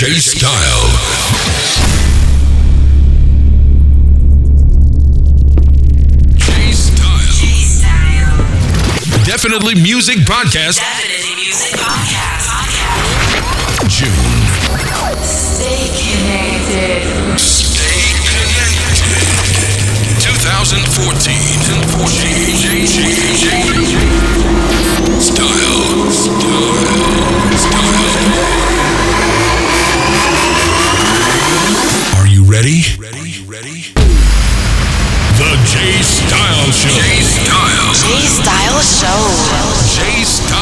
J Style. Definitely Music Podcast. Definitely Music Podcast. podcast. June. Stay connected. Stay connected. 2014. 2014. Style. Style. Style. ready? Ready? Ready? The J Style Show. J Style. Style Show. J Style.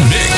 mix.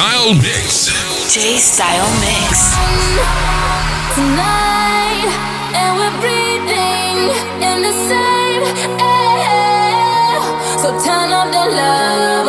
Style Mix. J Style Mix. Tonight, and we're breathing in the same air. So turn up the love.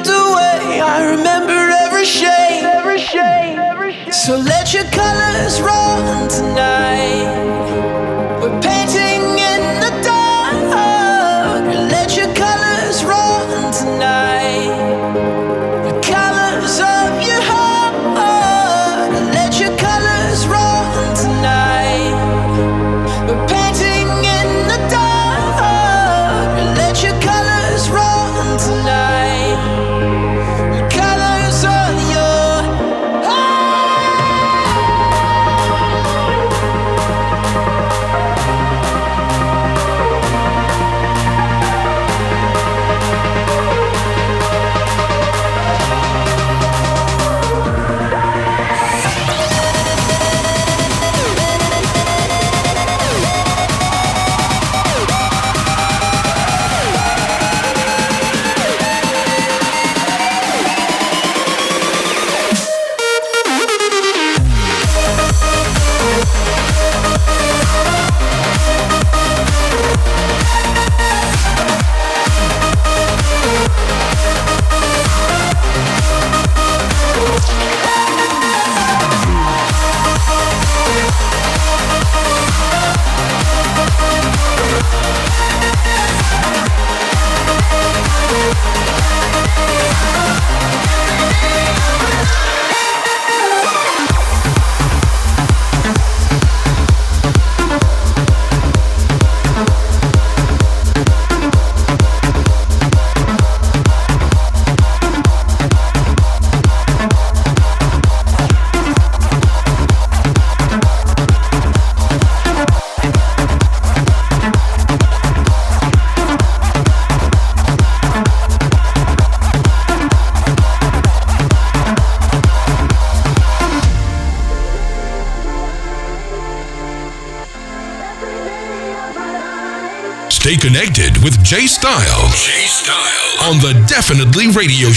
melted away. I remember every shade. So let your colors run tonight.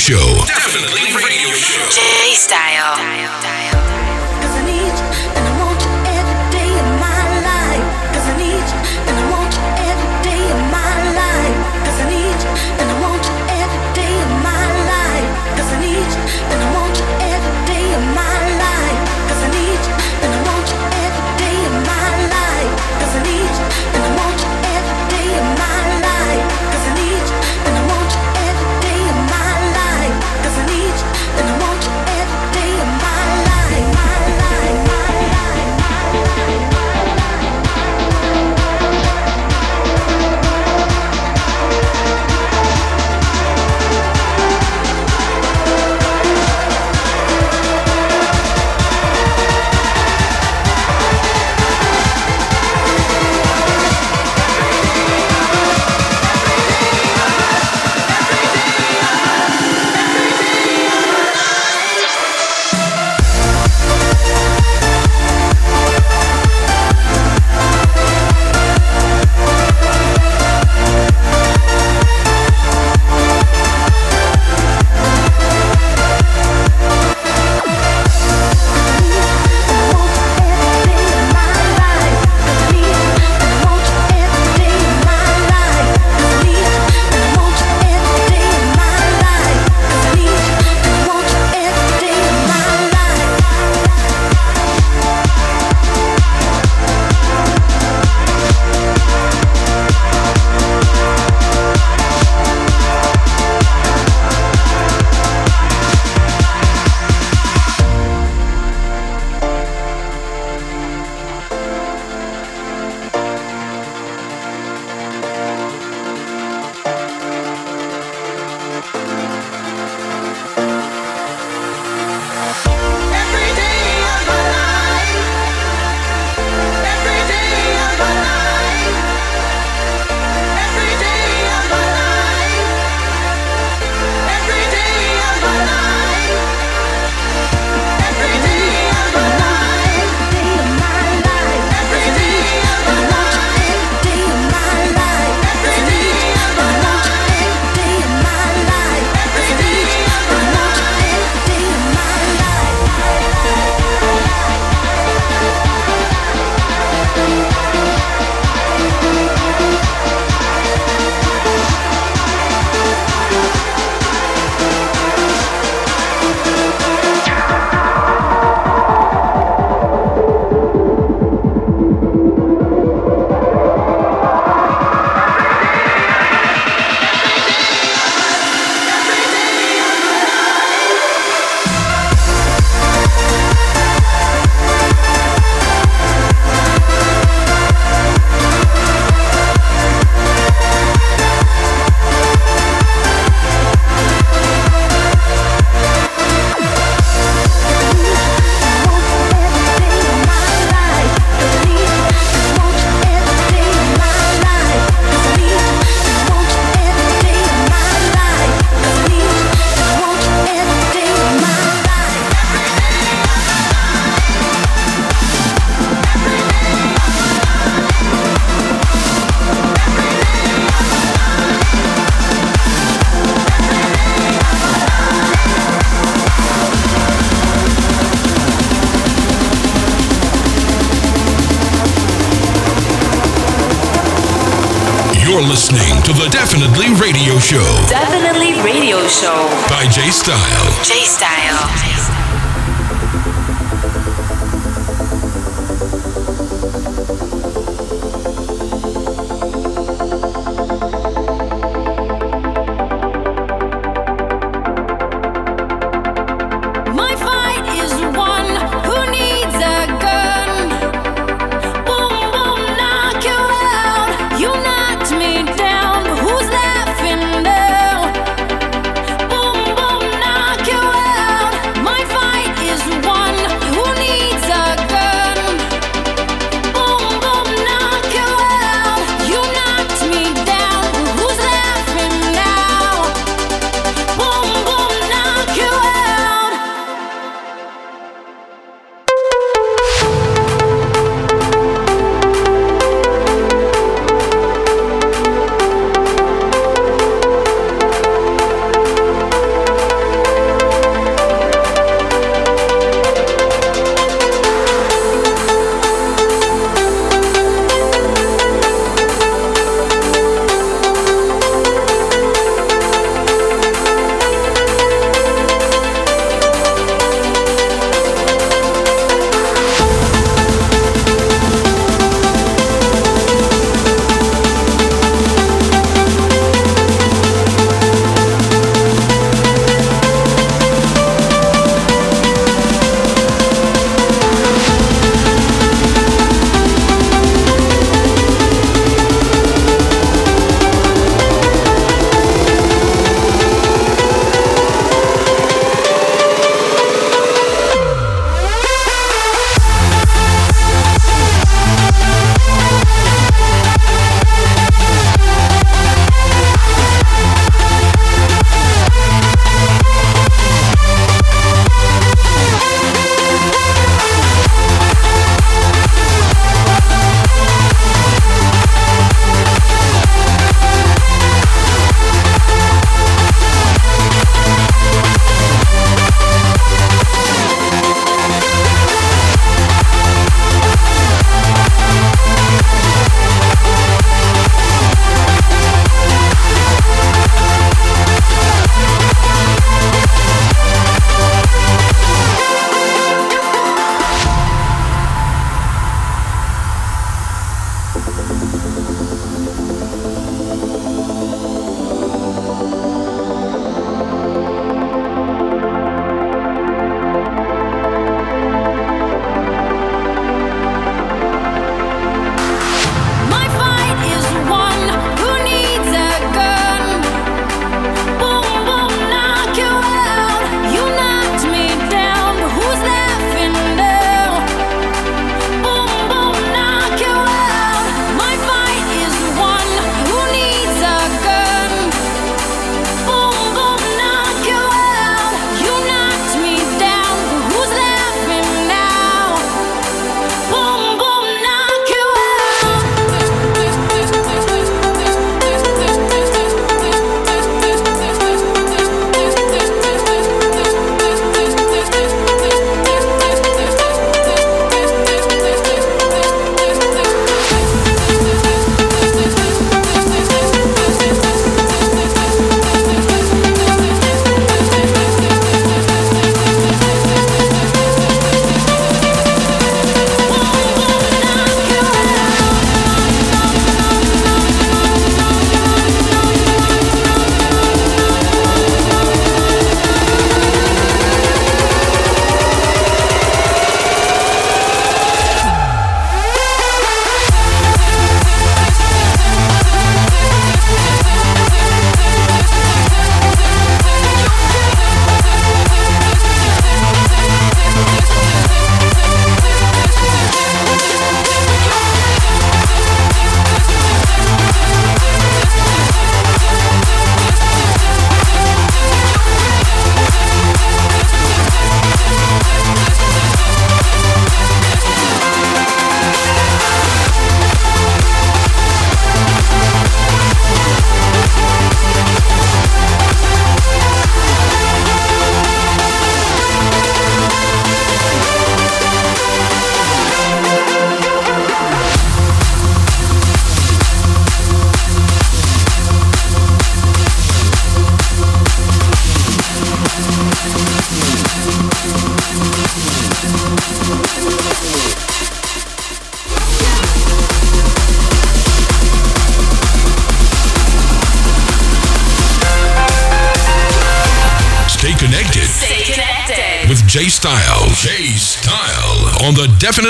Show.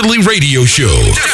Definitely Radio Show.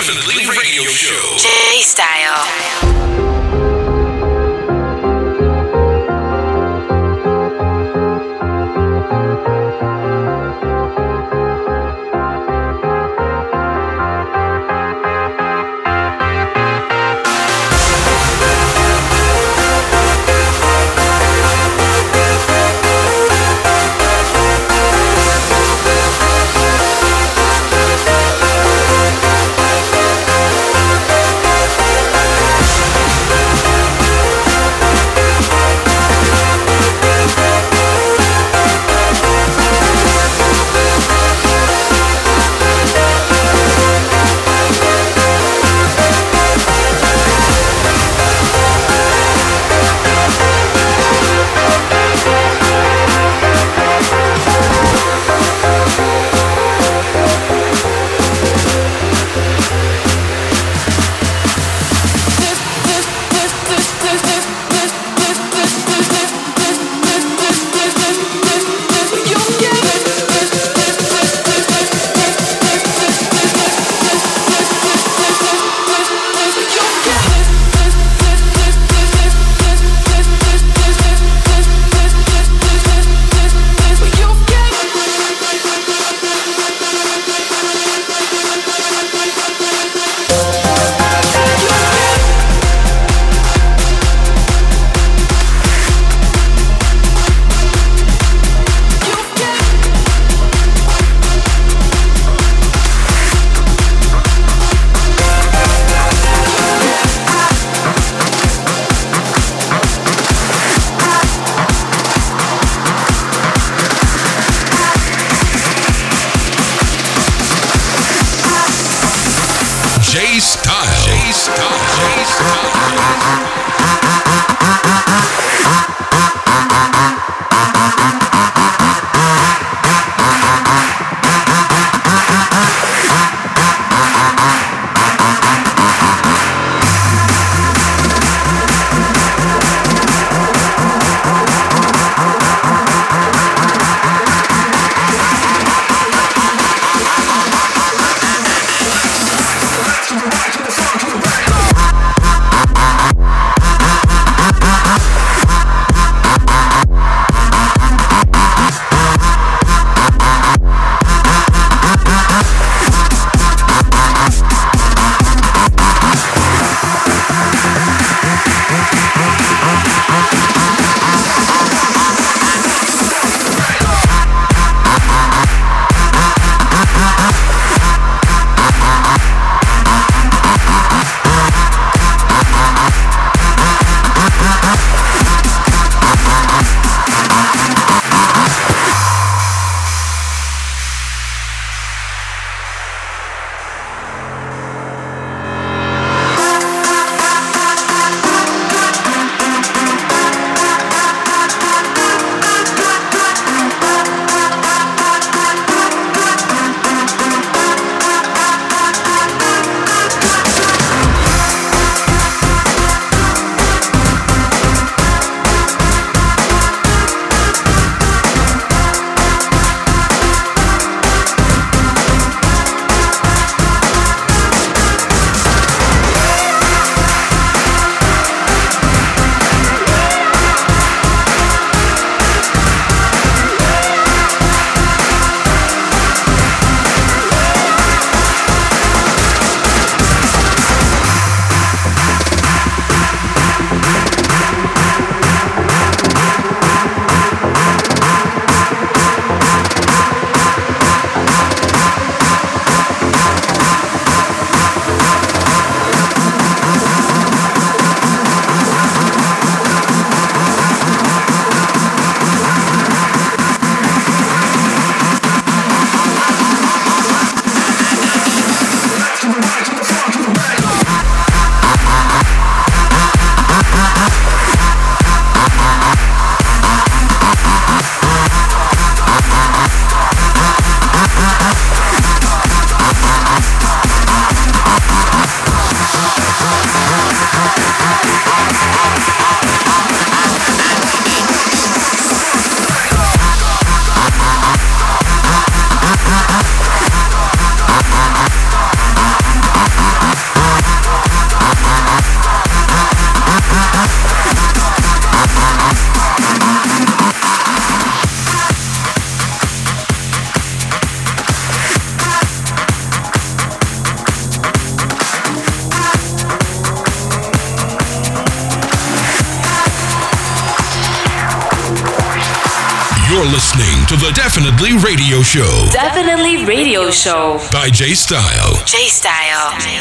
Show. Definitely Radio Show. By J Style. J Style. J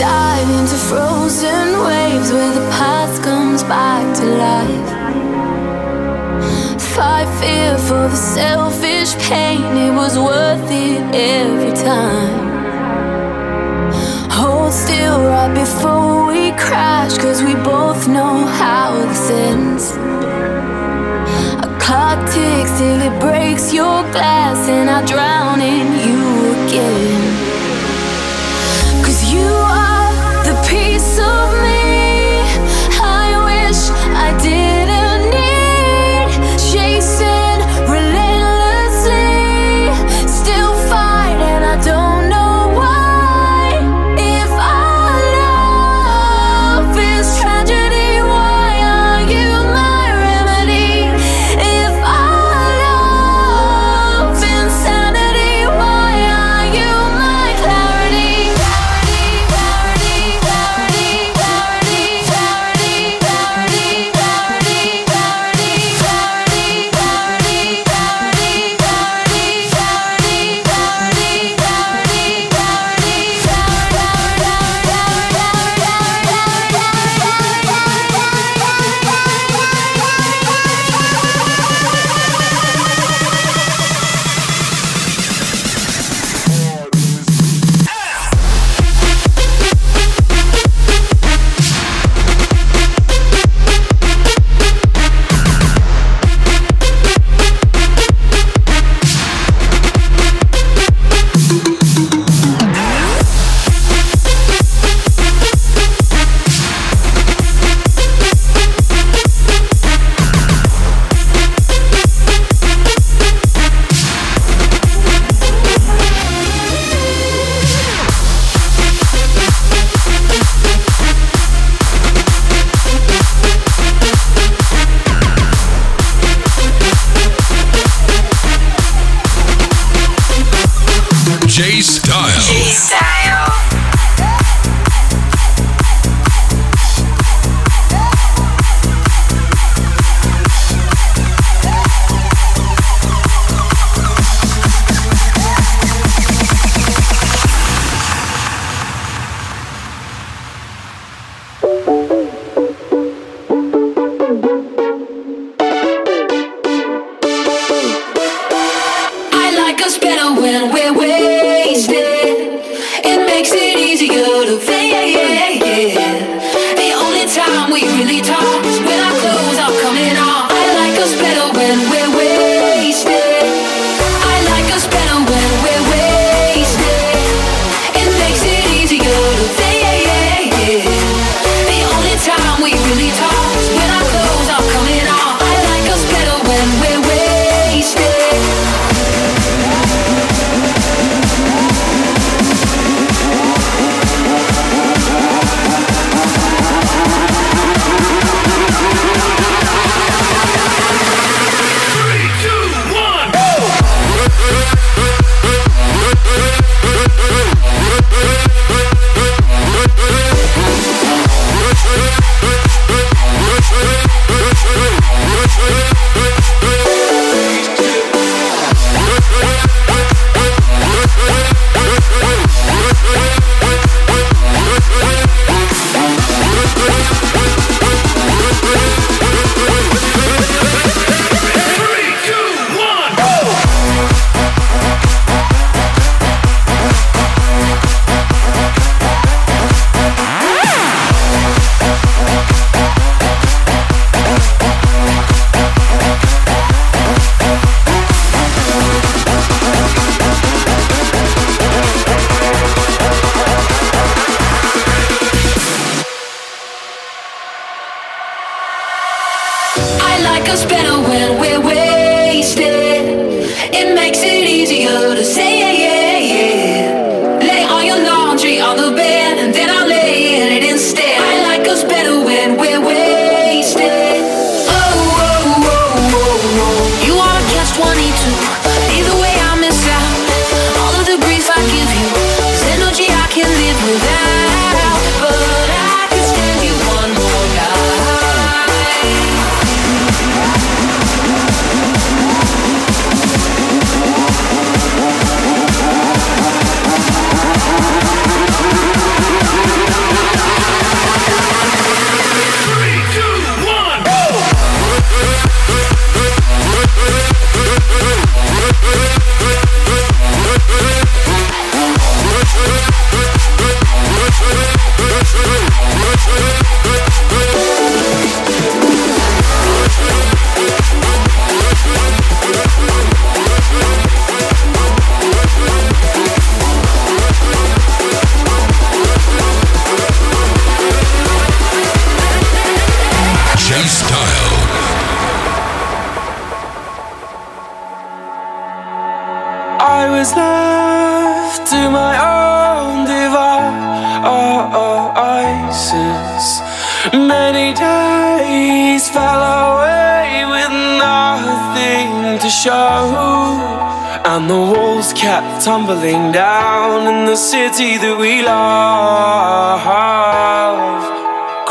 dive into frozen waves where the past comes back to life. Fight fear for the self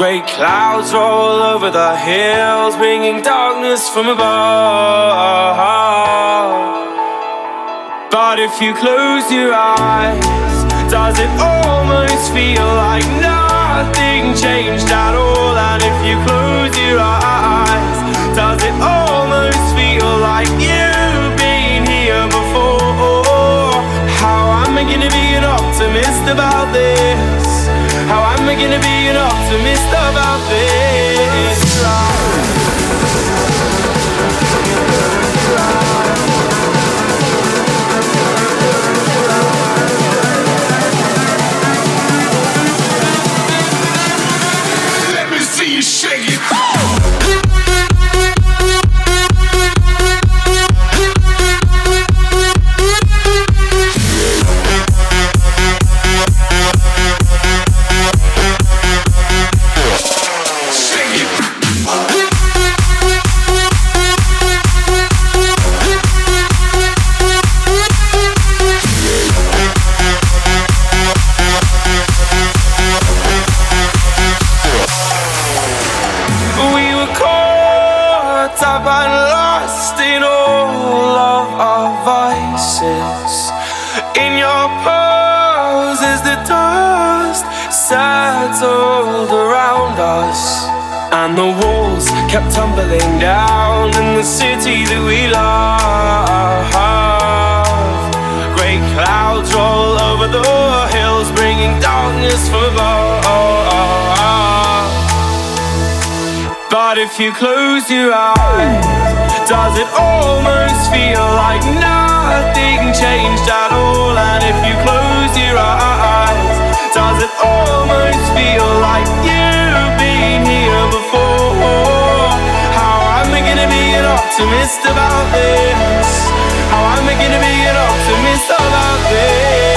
Great clouds roll over the hills, bringing darkness from above. But if you close your eyes, does it almost feel like nothing changed at all? And if you close your eyes, does it almost feel like you've been here before? How am I gonna be an optimist about this? I gonna be an optimist about this? Down in the city that we love. Great clouds roll over the hills, bringing darkness from above. But if you close your eyes, does it almost feel like nothing changed optimist about this? How am I gonna be an optimist about this?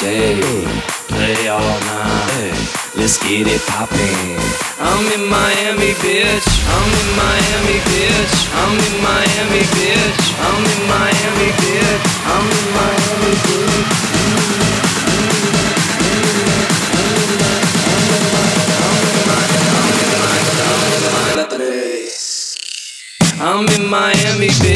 day, play all night. Let's get it poppin'. I'm in Miami, bitch. I'm in Miami, bitch. I'm in Miami, bitch. I'm in Miami, bitch. I'm in Miami, bitch. I'm in Miami, bitch.